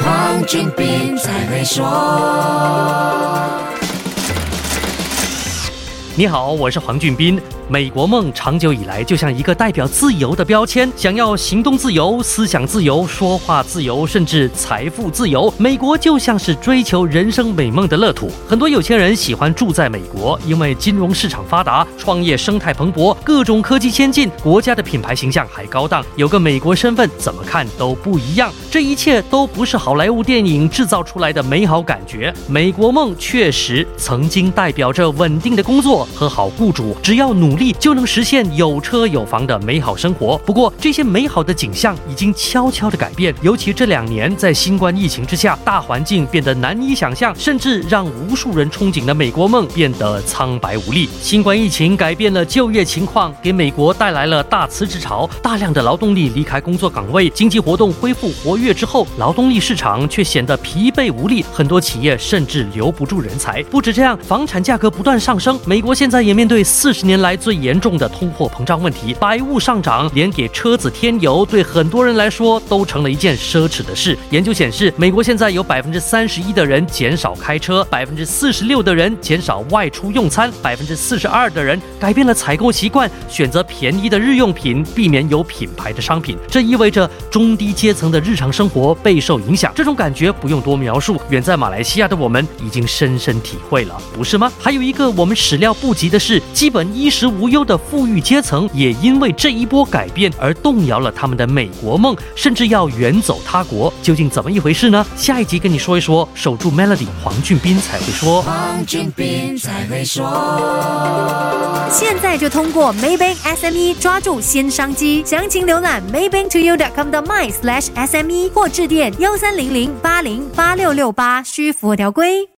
黄俊斌才会说。你好，我是黄俊斌。美国梦长久以来就像一个代表自由的标签，想要行动自由、思想自由、说话自由，甚至财富自由。美国就像是追求人生美梦的乐土。很多有钱人喜欢住在美国，因为金融市场发达，创业生态蓬勃，各种科技先进，国家的品牌形象还高档，有个美国身份，怎么看都不一样。这一切都不是好莱坞电影制造出来的美好感觉。美国梦确实曾经代表着稳定的工作和好雇主，只要努力。就能实现有车有房的美好生活。不过，这些美好的景象已经悄悄的改变。尤其这两年，在新冠疫情之下，大环境变得难以想象，甚至让无数人憧憬的美国梦变得苍白无力。新冠疫情改变了就业情况，给美国带来了大辞职潮，大量的劳动力离开工作岗位，经济活动恢复活跃之后，劳动力市场却显得疲惫无力，很多企业甚至留不住人才。不止这样，房产价格不断上升，美国现在也面对四十年来最严重的通货膨胀问题，百物上涨，连给车子添油，对很多人来说都成了一件奢侈的事。研究显示，美国现在有百分之三十一的人减少开车，百分之四十六的人减少外出用餐，百分之四十二的人改变了采购习惯，选择便宜的日用品，避免有品牌的商品。这意味着中低阶层的日常生活备受影响。这种感觉不用多描述，远在马来西亚的我们已经深深体会了，不是吗？还有一个我们始料不及的是，基本衣食无。忧的富裕阶层也因为这一波改变而动摇了他们的美国梦，甚至要远走他国。究竟怎么一回事呢？下一集跟你说一说。守住 Melody，黄俊斌才会说。黄俊斌才会说。现在就通过 Maybank SME 抓住新商机，详情浏览 maybanktoyou.com 的 my slash SME 或致电幺三零零八零八六六八，需符合条规。